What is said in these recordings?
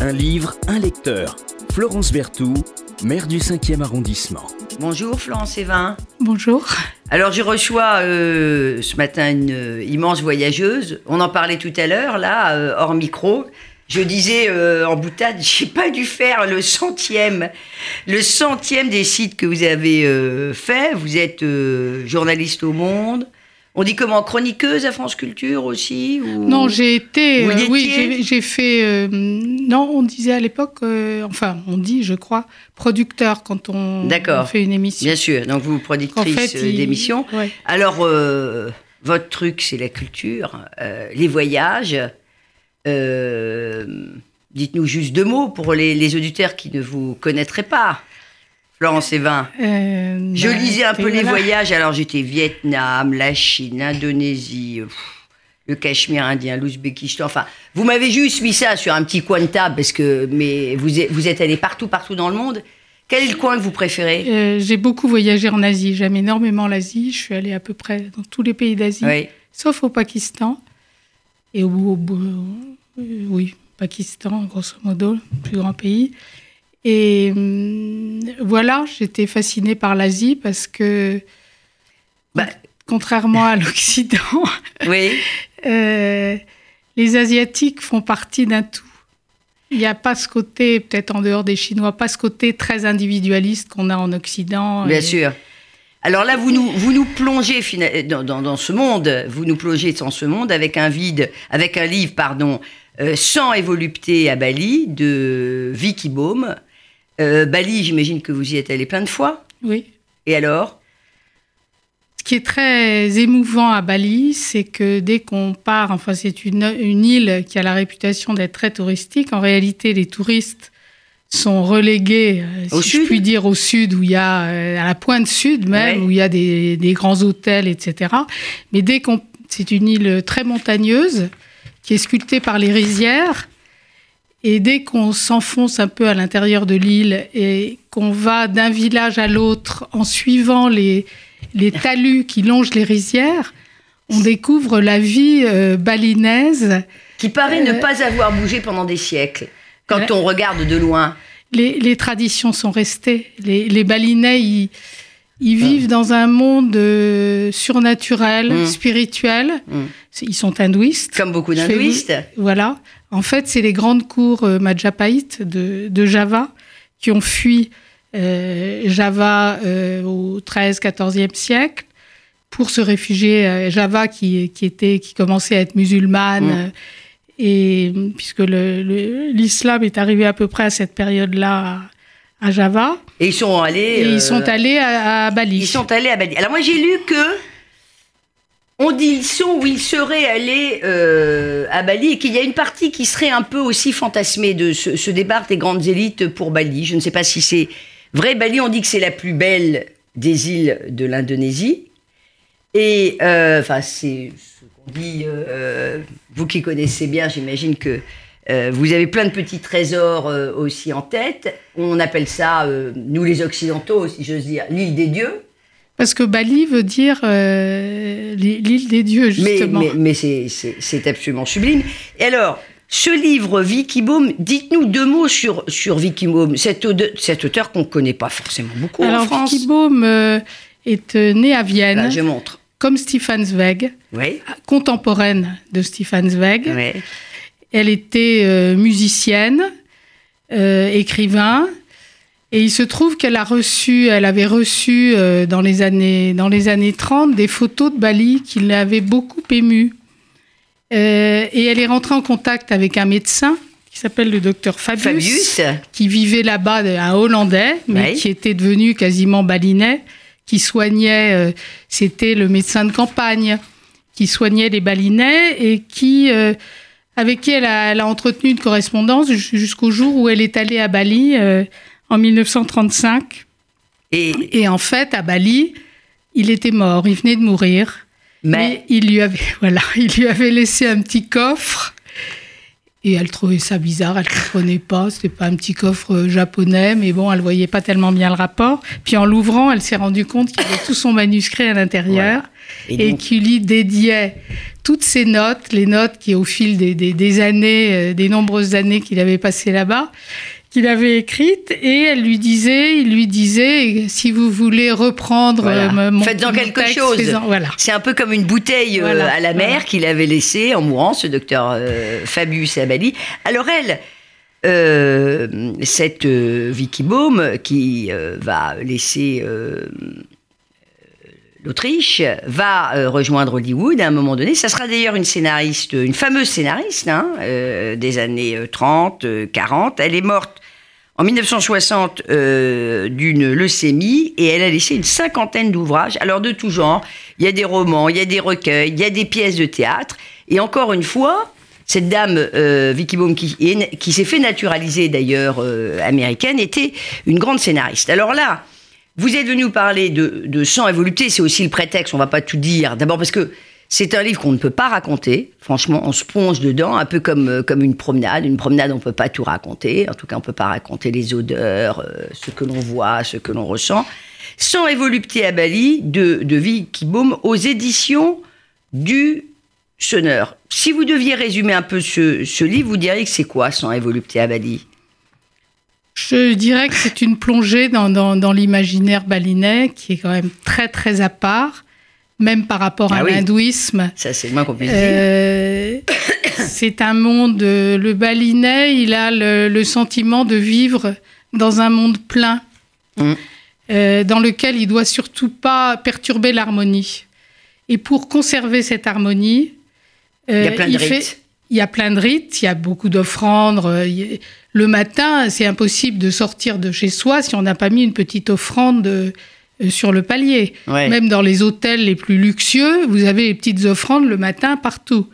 Un livre, un lecteur. Florence Berthoud, maire du 5e arrondissement. Bonjour Florence Evin. Bonjour. Alors je reçois euh, ce matin une euh, immense voyageuse. On en parlait tout à l'heure, là, euh, hors micro. Je disais euh, en boutade, j'ai pas dû faire le centième, le centième des sites que vous avez euh, fait. Vous êtes euh, journaliste au Monde. On dit comment Chroniqueuse à France Culture aussi ou- Non, j'ai été. Euh, oui, j'ai- fait. euh, non, on disait à l'époque. euh, enfin, on dit, je crois, producteur quand on, fait une émission. Bien sûr, donc vous En productrice fait, il- d'émissions. ouais. Alors, votre truc, c'est la culture, les voyages. Dites-nous juste deux mots pour les, les auditeurs qui ne vous connaîtraient pas. Florence Evin. Euh, Je bah, lisais un peu les voyages. Alors, j'étais Vietnam, la Chine, l'Indonésie, euh, le Cachemire indien, l'Ouzbékistan. Enfin, vous m'avez juste mis ça sur un petit coin de table parce que mais vous êtes, vous êtes allé partout, partout dans le monde. Quel est le coin que vous préférez? Euh, j'ai beaucoup voyagé en Asie. J'aime énormément l'Asie. Je suis allée à peu près dans tous les pays d'Asie, Oui. sauf au Pakistan. Et au, au- au- euh, oui, Pakistan, grosso modo, le plus grand pays. Et hum, voilà, j'étais fascinée par l'Asie parce que, Bah, contrairement à l'Occident, oui. euh, les Asiatiques font partie d'un tout. Il n'y a pas ce côté, peut-être en dehors des Chinois, pas ce côté très individualiste qu'on a en Occident. Bien Et- sûr. Alors là, vous nous, vous nous plongez dans, dans- dans ce monde, vous nous plongez dans ce monde avec un vide, avec un livre, pardon, euh, Sans et volupté à Bali de Vicky Baum. Euh, Bali, j'imagine que vous y êtes allé plein de fois. Oui. Et alors? Ce qui est très émouvant à Bali, c'est que dès qu'on part, enfin c'est une, une île qui a la réputation d'être très touristique. En réalité, les touristes sont relégués, euh, Au si sud? je puis dire, au sud, où il y a, euh, à la pointe sud même, Ouais. où il y a des, des grands hôtels, etc. Mais dès qu'on, c'est une île très montagneuse qui est sculptée par les rizières. Et dès qu'on s'enfonce un peu à l'intérieur de l'île et qu'on va d'un village à l'autre en suivant les, les talus qui longent les rizières, on découvre la vie euh, balinaise. Qui paraît ne Euh, pas avoir bougé pendant des siècles, quand on regarde de loin. Les, les traditions sont restées. Les, les balinais, ils, ils Ah. vivent dans un monde euh, surnaturel, Mm. spirituel. C'est- Ils sont hindouistes. Comme beaucoup d'hindouistes. Voilà. En fait, c'est les grandes cours euh, Majapahit de, de Java qui ont fui euh, Java euh, au 13-14e siècle pour se réfugier à Java qui, qui, était, qui commençait à être musulmane. Mm. Et puisque le- le- l'islam est arrivé à peu près à cette période-là à, à Java, Et ils sont allés. et euh, ils sont allés à, à Bali. Ils sont allés à Bali. Alors moi j'ai lu que on dit ils sont ou ils seraient allés euh, à Bali et qu'il y a une partie qui serait un peu aussi fantasmée de ce, ce départ des grandes élites pour Bali. Je ne sais pas si c'est vrai. Bali, on dit que c'est la plus belle des îles de l'Indonésie. Et euh, enfin c'est ce qu'on dit. euh, vous qui connaissez bien, j'imagine que vous avez plein de petits trésors aussi en tête. On appelle ça, nous les Occidentaux, si j'ose dire, l'île des dieux. Parce que Bali veut dire euh, l'île des dieux, justement. mais, mais c'est- absolument sublime. Et alors, ce livre, Vicky Baum, dites-nous deux mots sur, sur Vicky Baum, cet, cet auteur qu'on ne connaît pas forcément beaucoup en Alors, France. Vicky Baum euh, est euh, née à Vienne, Là, je montre. comme Stefan Zweig, Oui, contemporaine de Stefan Zweig. oui. Elle était euh, musicienne, écrivain, et il se trouve qu'elle a reçu, elle avait reçu euh, dans les années dans les années 30 des photos de Bali qui l'avaient beaucoup émue. Euh, et elle est rentrée en contact avec un médecin qui s'appelle le docteur Fabius, Fabius, qui vivait là-bas, un Hollandais, mais qui était devenu quasiment balinais, qui soignait, euh, c'était le médecin de campagne, qui soignait les balinais et qui, euh, avec qui elle a, elle a entretenu une correspondance jus- jusqu'au jour où elle est allée à Bali euh, en 1935. et, Et en fait, à Bali, il était mort, il venait de mourir. mais, Mais il lui avait, voilà, il lui avait laissé un petit coffre. Et elle trouvait ça bizarre, elle ne comprenait pas. C'était pas un petit coffre euh, japonais, mais bon, elle voyait pas tellement bien le rapport. Puis en l'ouvrant, elle s'est rendue compte qu'il y avait tout son manuscrit à l'intérieur. et, qui lui dédiait toutes ses notes, les notes qui au fil des, des années, euh, des nombreuses années qu'il avait passées là-bas, qu'il avait écrite et elle lui disait, il lui disait, si vous voulez reprendre euh, mon Faites-en quelque chose. Voilà. C'est un peu comme une bouteille euh, à la mer qu'il avait laissée en mourant, ce docteur euh, Fabius Abali. Alors elle, cette Vicky Baum qui va laisser l'Autriche va rejoindre Hollywood à un moment donné. Ça sera d'ailleurs une scénariste, une fameuse scénariste hein, des années 30, 40. Elle est morte en 1960 euh, d'une leucémie et elle a laissé une cinquantaine d'ouvrages, alors de tout genre. Il y a des romans, il y a des recueils, il y a des pièces de théâtre. Et encore une fois, cette dame, euh, Vicky Baum, qui, qui s'est fait naturaliser d'ailleurs euh, américaine, était une grande scénariste. Alors là, vous êtes venu parler de, de sang et volupté, c'est aussi le prétexte, on va pas tout dire. D'abord parce que c'est un livre qu'on ne peut pas raconter. Franchement, on se plonge dedans, un peu comme, euh, comme une promenade. Une promenade, on ne peut pas tout raconter. En tout cas, on ne peut pas raconter les odeurs, euh, ce que l'on voit, ce que l'on ressent. Sans évolupté à Bali de, de Vicky Baum aux éditions du Sonneur. Si vous deviez résumer un peu ce, livre, vous diriez que c'est quoi Sans évolupté à Bali? Je dirais que c'est une plongée dans, dans l'imaginaire balinais qui est quand même très très à part même par rapport à ah l'hindouisme. Ça, c'est le moins qu'on puisse euh, c'est un monde. Le balinais, il a le, sentiment de vivre dans un monde plein, mm. euh, dans lequel il doit surtout pas perturber l'harmonie. Et pour conserver cette harmonie, euh, il y a plein de rites. il y a plein de rites, il y a beaucoup d'offrandes. Le matin, c'est impossible de sortir de chez soi si on n'a pas mis une petite offrande euh, sur le palier. Même dans les hôtels les plus luxueux, vous avez les petites offrandes le matin partout.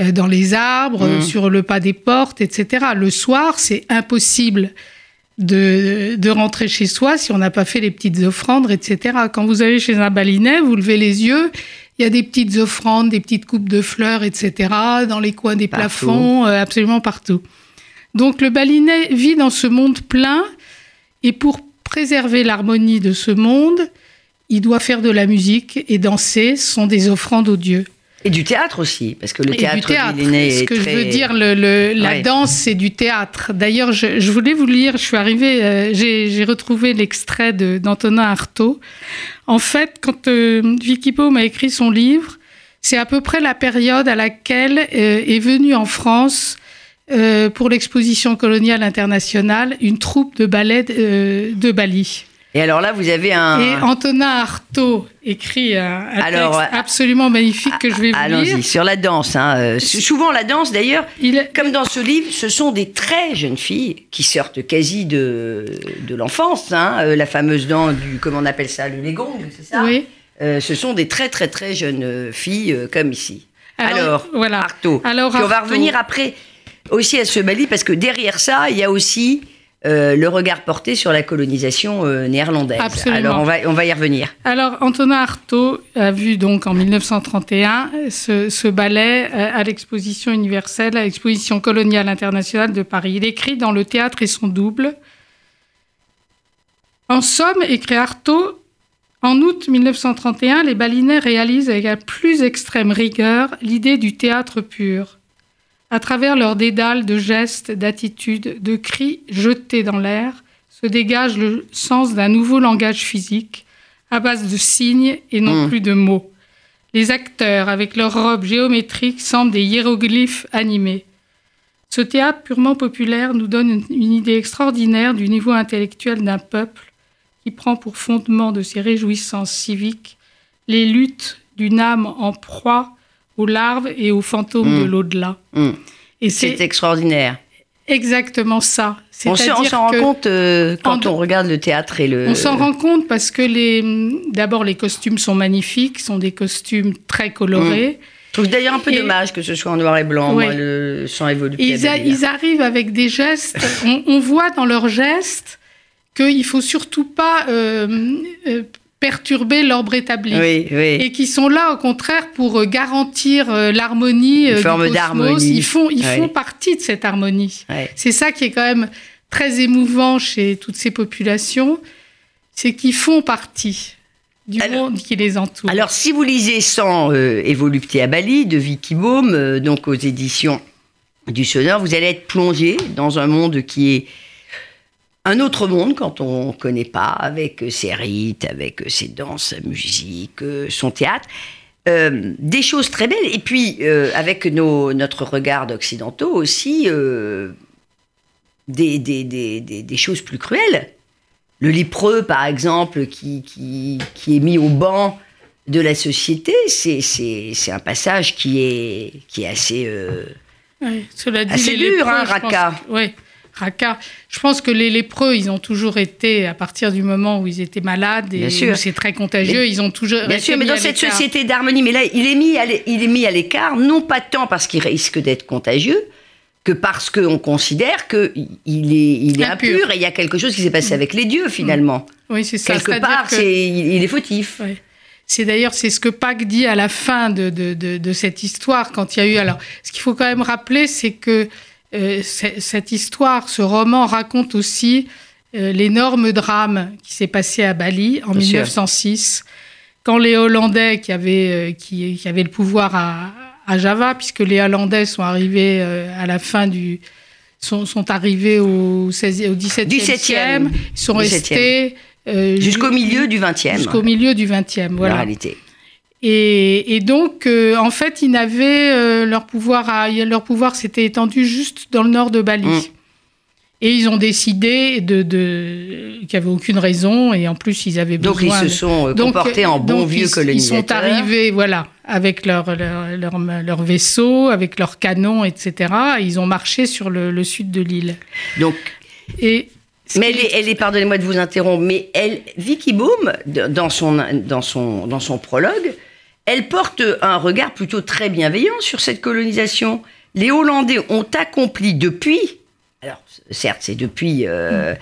Euh, dans les arbres, mmh. sur le pas des portes, etc. Le soir, c'est impossible de, de, rentrer chez soi si on n'a pas fait les petites offrandes, etc. Quand vous allez chez un balinet, vous levez les yeux, il y a des petites offrandes, des petites coupes de fleurs, etc. dans les coins des plafonds, euh, absolument partout. Donc le balinet vit dans ce monde plein et pour préserver l'harmonie de ce monde, il doit faire de la musique et danser, ce sont des offrandes aux dieux. Et du théâtre aussi, parce que le théâtre, Ce que je veux dire, le, la danse, c'est du théâtre. D'ailleurs, je, voulais vous lire, je suis arrivée, euh, j'ai retrouvé l'extrait d'Antonin Artaud. En fait, quand euh, Vicky Baum a écrit son livre, c'est à peu près la période à laquelle euh, est venue en France euh, pour l'exposition coloniale internationale une troupe de ballet euh, de, Bali. Et alors là, vous avez un. Et Antonin Artaud écrit un, texte absolument magnifique que je vais vous allons-y, sur la danse. Hein. Euh, souvent, la danse, d'ailleurs, comme dans ce livre, ce sont des très jeunes filles qui sortent quasi de, de l'enfance. Hein. la fameuse danse du. Comment on appelle ça Le légong, c'est ça Oui. ce sont des très, très, très jeunes filles, comme ici. Alors, voilà. Artaud. Alors, on va revenir après aussi à ce Bali, parce que derrière ça, il y a aussi euh, le regard porté sur la colonisation euh, néerlandaise. Absolument. Alors on va, on va y revenir. Alors Antonin Artaud a vu donc en 1931 ce, ce ballet euh, à l'exposition universelle, à l'exposition coloniale internationale de Paris. Il écrit dans Le théâtre et son double. En somme, écrit Artaud, en août 1931, les balinais réalisent avec la plus extrême rigueur l'idée du théâtre pur à travers leurs dédales de gestes, d'attitudes, de cris jetés dans l'air, se dégage le sens d'un nouveau langage physique, à base de signes et non hmm. plus de mots. Les acteurs, avec leurs robes géométriques, semblent des hiéroglyphes animés. Ce théâtre purement populaire nous donne une idée extraordinaire du niveau intellectuel d'un peuple qui prend pour fondement de ses réjouissances civiques les luttes d'une âme en proie aux larves et aux fantômes de mm. l'au-delà. Mm. Et c'est extraordinaire. Exactement ça. On s'en rend compte euh, quand on regarde le théâtre et le. On s'en rend compte parce que les, d'abord les costumes sont magnifiques, sont des costumes très colorés. Mm. Je trouve d'ailleurs un peu dommage que ce soit en noir et blanc, moi, le sang évolue. Ils, ils, arrivent avec des gestes. on, voit dans leurs gestes qu'il faut surtout pas euh, euh, perturber l'ordre établi. Et qui sont là, au contraire, pour euh, garantir euh, l'harmonie euh, forme d'harmonie. Ils font, ils font partie de cette harmonie. C'est ça qui est quand même très émouvant chez toutes ces populations, c'est qu'ils font partie du Alors- monde qui les entoure. Alors, si vous lisez Sans euh, et volupté à Bali de Vicky Baume, euh, donc aux éditions du Sonneur, vous allez être plongé dans un monde qui est un autre monde quand on ne connaît pas, avec euh, ses rites, avec euh, ses danses, sa musique, euh, son théâtre. Euh, des choses très belles. Et puis, euh, avec nos, notre regard d'occidentaux aussi, euh, des, des, des, des, choses plus cruelles. Le lépreux, par exemple, qui, qui, qui est mis au banc de la société, c'est, un passage qui est, qui est assez... Ouais, cela dit, Assez dur, lépreux, hein, pense- Raqqa. ouais, Je pense que les lépreux, ils ont toujours été, à partir du moment où ils étaient malades et où c'est très contagieux, Mais- ils ont toujours Bien sûr, mais dans cette société d'harmonie, mais là, il est mis à est l'écart, non pas tant parce qu'il risque d'être contagieux, que parce qu'on considère qu'il il est, il est Impur. impur et il y a quelque chose qui s'est passé avec les dieux, finalement. Oui, c'est ça. Quelque part, que- c'est, il, est fautif. C'est d'ailleurs c'est ce que Pâques dit à la fin de, de, de, de cette histoire quand il y a eu alors ce qu'il faut quand même rappeler c'est que cette histoire ce roman raconte aussi euh, l'énorme drame qui s'est passé à Bali en sûr. 1906 quand les Hollandais qui avaient euh, qui, qui avaient le pouvoir à, à Java puisque les Hollandais sont arrivés euh, à la fin du sont, sont arrivés au, 16, au 17e, 17e. siècle, ils sont 17e. restés euh, Jusqu'au ju- milieu du 20e, Jusqu'au milieu du 20e, en voilà. réalité. Et, et donc, euh, en fait, ils n'avaient euh, leur pouvoir, à- leur pouvoir s'était étendu juste dans le nord de Bali. Mm. Et ils ont décidé de, de qu'il n'y avait aucune raison, et en plus, ils avaient Donc, ils besoin. se sont euh, Donc, comportés en bons vieux ils, colonisateurs. Ils sont arrivés, voilà, avec leur, leur, leur, leur vaisseau, avec leurs canons, etc. Et ils ont marché sur le, le sud de l'île. Donc, Et mais elle est, elle est- pardonnez-moi de vous interrompre, mais elle, Vicky de- dans son, dans, son, dans son prologue, elle porte un regard plutôt très bienveillant sur cette colonisation. Les Hollandais ont accompli depuis, alors certes c'est depuis, euh,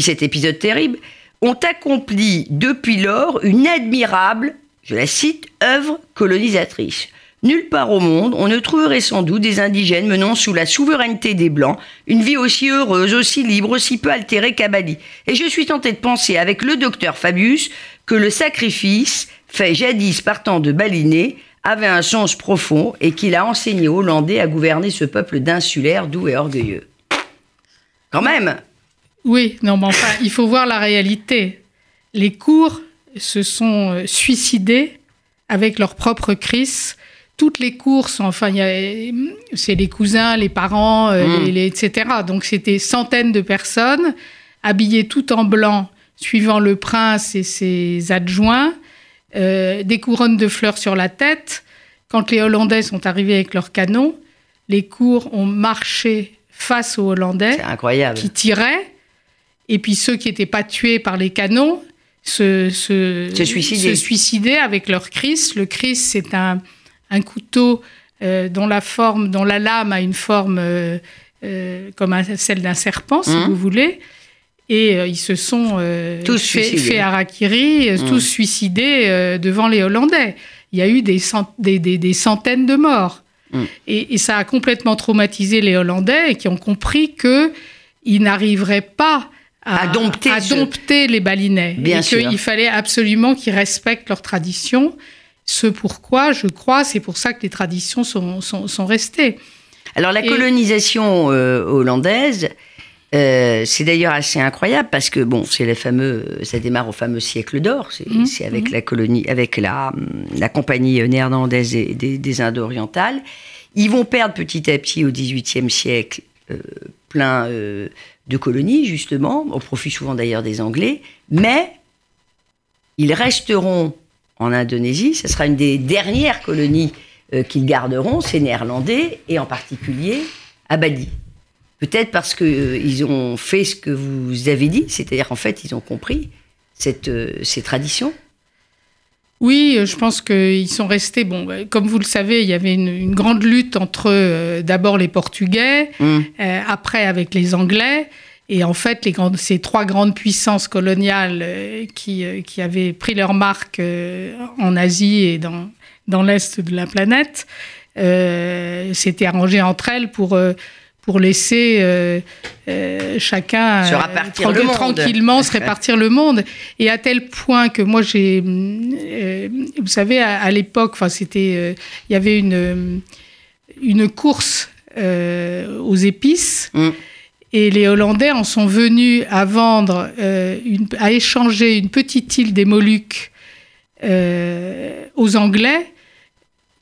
cet épisode terrible, ont accompli depuis lors une admirable, je la cite, œuvre colonisatrice. Nulle part au monde, on ne trouverait sans doute des indigènes menant sous la souveraineté des Blancs une vie aussi heureuse, aussi libre, aussi peu altérée qu'à Bali. Et je suis tenté de penser avec le docteur Fabius que le sacrifice, fait jadis partant de Balinais, avait un sens profond et qu'il a enseigné aux Hollandais à gouverner ce peuple d'insulaires, doux et orgueilleux. Quand même Oui, non, mais enfin, il faut voir la réalité. Les cours se sont euh, suicidés avec leur propre crise. Toutes les cours sont, enfin, c'est les cousins, les parents, euh, Mm. les- les- etc. Donc, c'était centaines de personnes habillées tout en blanc, suivant le prince et ses adjoints, euh, des couronnes de fleurs sur la tête. Quand les Hollandais sont arrivés avec leurs canons, les cours ont marché face aux Hollandais incroyable. qui tiraient, et puis ceux qui n'étaient pas tués par les canons se, se, Se suicidaient. se suicidaient avec leur cris. Le cris, c'est un, un couteau euh, dont la forme, dont la lame a une forme euh, euh, comme un- celle d'un serpent, si Mhm. vous voulez. Et ils se sont Tous fait, fait harakiri, Mhm. tous suicidés devant les Hollandais. Il y a eu des, cent- des, des- des centaines de morts. Mhm. Et, et ça a complètement traumatisé les Hollandais qui ont compris que ils n'arriveraient pas à, À dompter à ce- dompter les Balinais. Bien et qu'il fallait absolument qu'ils respectent leurs traditions. Ce pourquoi, je crois, c'est pour ça que les traditions sont, sont, sont restées. Alors la Et- colonisation euh, hollandaise, euh, c'est d'ailleurs assez incroyable parce que bon, c'est les fameux, ça démarre au fameux siècle d'or. C'est Mhm, avec la colonie, avec la, la compagnie néerlandaise des, des Indes orientales. Ils vont perdre petit à petit au XVIIIe siècle euh, plein euh, de colonies justement, au profit souvent d'ailleurs des Anglais, mais ils resteront en Indonésie. Ce sera une des dernières colonies euh, qu'ils garderont, ces Néerlandais, et en particulier à Bali. Peut-être parce qu'ils ont fait ce que vous avez dit, c'est-à-dire qu'en fait, ils ont compris cette, euh, ces traditions. Oui, euh, je pense qu'ils sont restés. Bon, euh, comme vous le savez, il y avait une, une grande lutte entre euh, d'abord les Portugais, Hum. euh, après avec les Anglais. Et en fait, les grandes, ces trois grandes puissances coloniales euh, qui, euh, qui avaient pris leur marque euh, en Asie et dans, dans l'Est de la planète euh, s'étaient arrangées entre elles pour, pour laisser euh, chacun se répartir le monde. tranquillement se répartir le monde. Et à tel point que moi, j'ai, vous savez, à, l'époque, enfin, c'était, il y avait une une course aux épices. Mm. Et les Hollandais en sont venus à vendre, une, à échanger une petite île des Moluques aux Anglais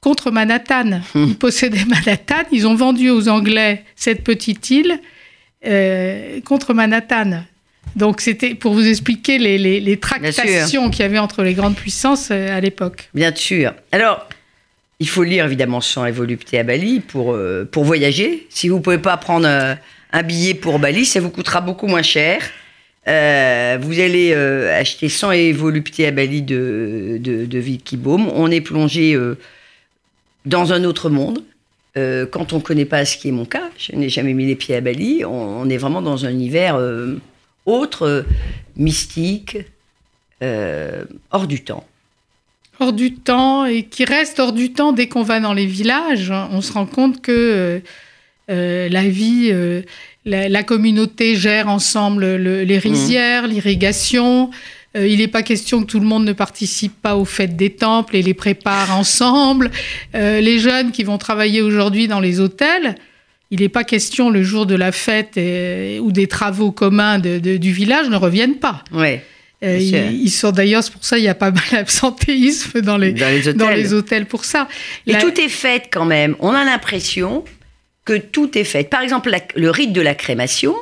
contre Manhattan. Hmm. Ils possédaient Manhattan, ils ont vendu aux Anglais cette petite île euh, contre Manhattan. Donc c'était pour vous expliquer les, les, tractations qu'il y avait entre les grandes puissances euh, à l'époque. Bien sûr. Alors, il faut lire évidemment Sans et volupté à Bali pour, euh, pour voyager. Si vous ne pouvez pas prendre un billet pour Bali, ça vous coûtera beaucoup moins cher. vous allez acheter Sang et volupté à Bali de, de, de Vicky Baum. On est plongé dans un autre monde. Euh, quand on ne connaît pas ce qui est mon cas, je n'ai jamais mis les pieds à Bali, on, est vraiment dans un univers euh, autre, euh, mystique, hors du temps. Hors du temps, et qui reste hors du temps dès qu'on va dans les villages. On se rend compte que la vie, la, communauté gère ensemble les mmh. rizières, l'irrigation. Euh, il n'est pas question que tout le monde ne participe pas aux fêtes des temples et les prépare ensemble. Euh, les jeunes qui vont travailler aujourd'hui dans les hôtels, il n'est pas question le jour de la fête ou des travaux communs du village ne reviennent pas. Ouais. Euh, ils, sont d'ailleurs, c'est pour ça il y a pas mal d'absentéisme dans les, dans les, hôtels. pour ça. Et tout est fait quand même. On a l'impression que tout est fait. Par exemple, le rite de la crémation,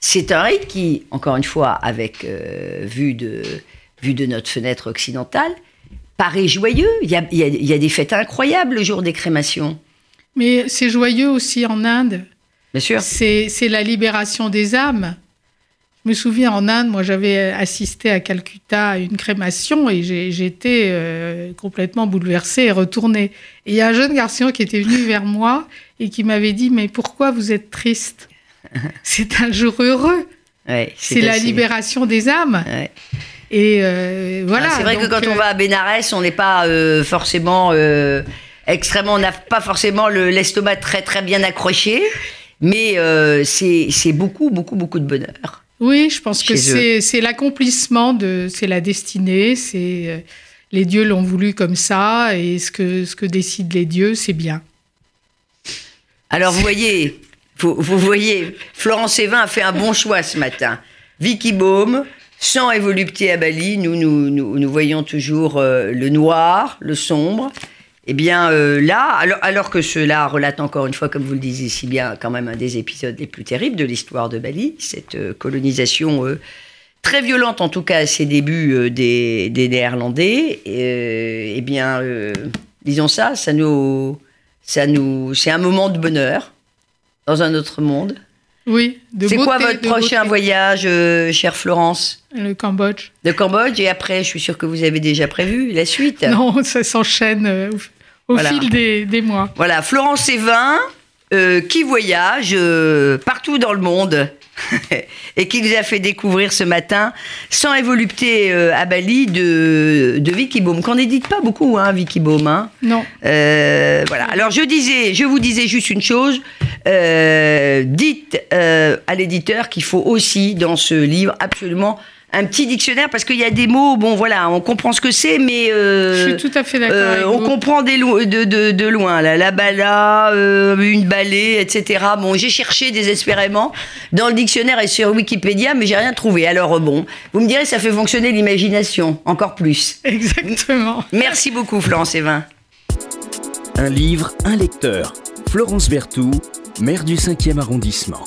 c'est un rite qui, encore une fois, avec euh, vue, de, vue de notre fenêtre occidentale, paraît joyeux. Il y a, des fêtes incroyables le jour des crémations. Mais c'est joyeux aussi en Inde. Bien sûr. C'est la libération des âmes. Je me souviens en Inde, moi j'avais assisté à Calcutta à une crémation et j'étais euh, complètement bouleversée et retournée. Et il y a un jeune garçon qui était venu vers moi et qui m'avait dit Mais pourquoi vous êtes triste? C'est un jour heureux. c'est la libération des âmes. Et euh, voilà. C'est vrai que quand on va à Bénarès, on n'est pas euh, forcément euh, extrêmement, on n'a pas forcément l'estomac très très bien accroché, mais c'est beaucoup beaucoup beaucoup de bonheur. Oui, je pense que c'est l'accomplissement de, c'est la destinée, c'est les dieux l'ont voulu comme ça et ce que ce que décident les dieux, c'est bien. Alors vous voyez, vous, voyez, Florence Evin a fait un bon choix ce matin. Vicky Baume, sans et volupté à Bali, nous, nous, nous, voyons toujours euh, le noir, le sombre. Eh bien euh, là, alors, alors, que cela relate encore une fois, comme vous le disiez si bien, quand même un des épisodes les plus terribles de l'histoire de Bali, cette euh, colonisation très violente en tout cas à ses débuts des, des, Néerlandais. eh bien, disons ça, ça nous, ça nous, c'est un moment de bonheur dans un autre monde. Oui, de C'est quoi votre prochain voyage, euh, chère Florence? Le Cambodge. Le Cambodge, et après, je suis sûre que vous avez déjà prévu la suite. Non, ça s'enchaîne euh, au, fil des, mois. Voilà, Florence Evin, euh, qui voyage partout dans le monde et qui nous a fait découvrir ce matin Sans et volupté euh, à Bali de, de Vicky Baum, qu'on n'édite pas beaucoup, hein, Vicky Baum. Hein. Non. Euh, voilà. Alors je disais, je vous disais juste une chose. Euh, dites à l'éditeur qu'il faut aussi dans ce livre absolument un petit dictionnaire parce qu'il y a des mots, bon voilà, on comprend ce que c'est, mais euh, je suis tout à fait d'accord. Euh, on comprend des de, de, de, loin, là, la bala, euh, une balai, etc. Bon, j'ai cherché désespérément dans le dictionnaire et sur Wikipédia, mais j'ai rien trouvé. Alors bon, vous me direz, ça fait fonctionner l'imagination encore plus. Exactement. Merci beaucoup, Florence Evin. Un livre, un lecteur. Florence Berthoud, maire du 5e arrondissement.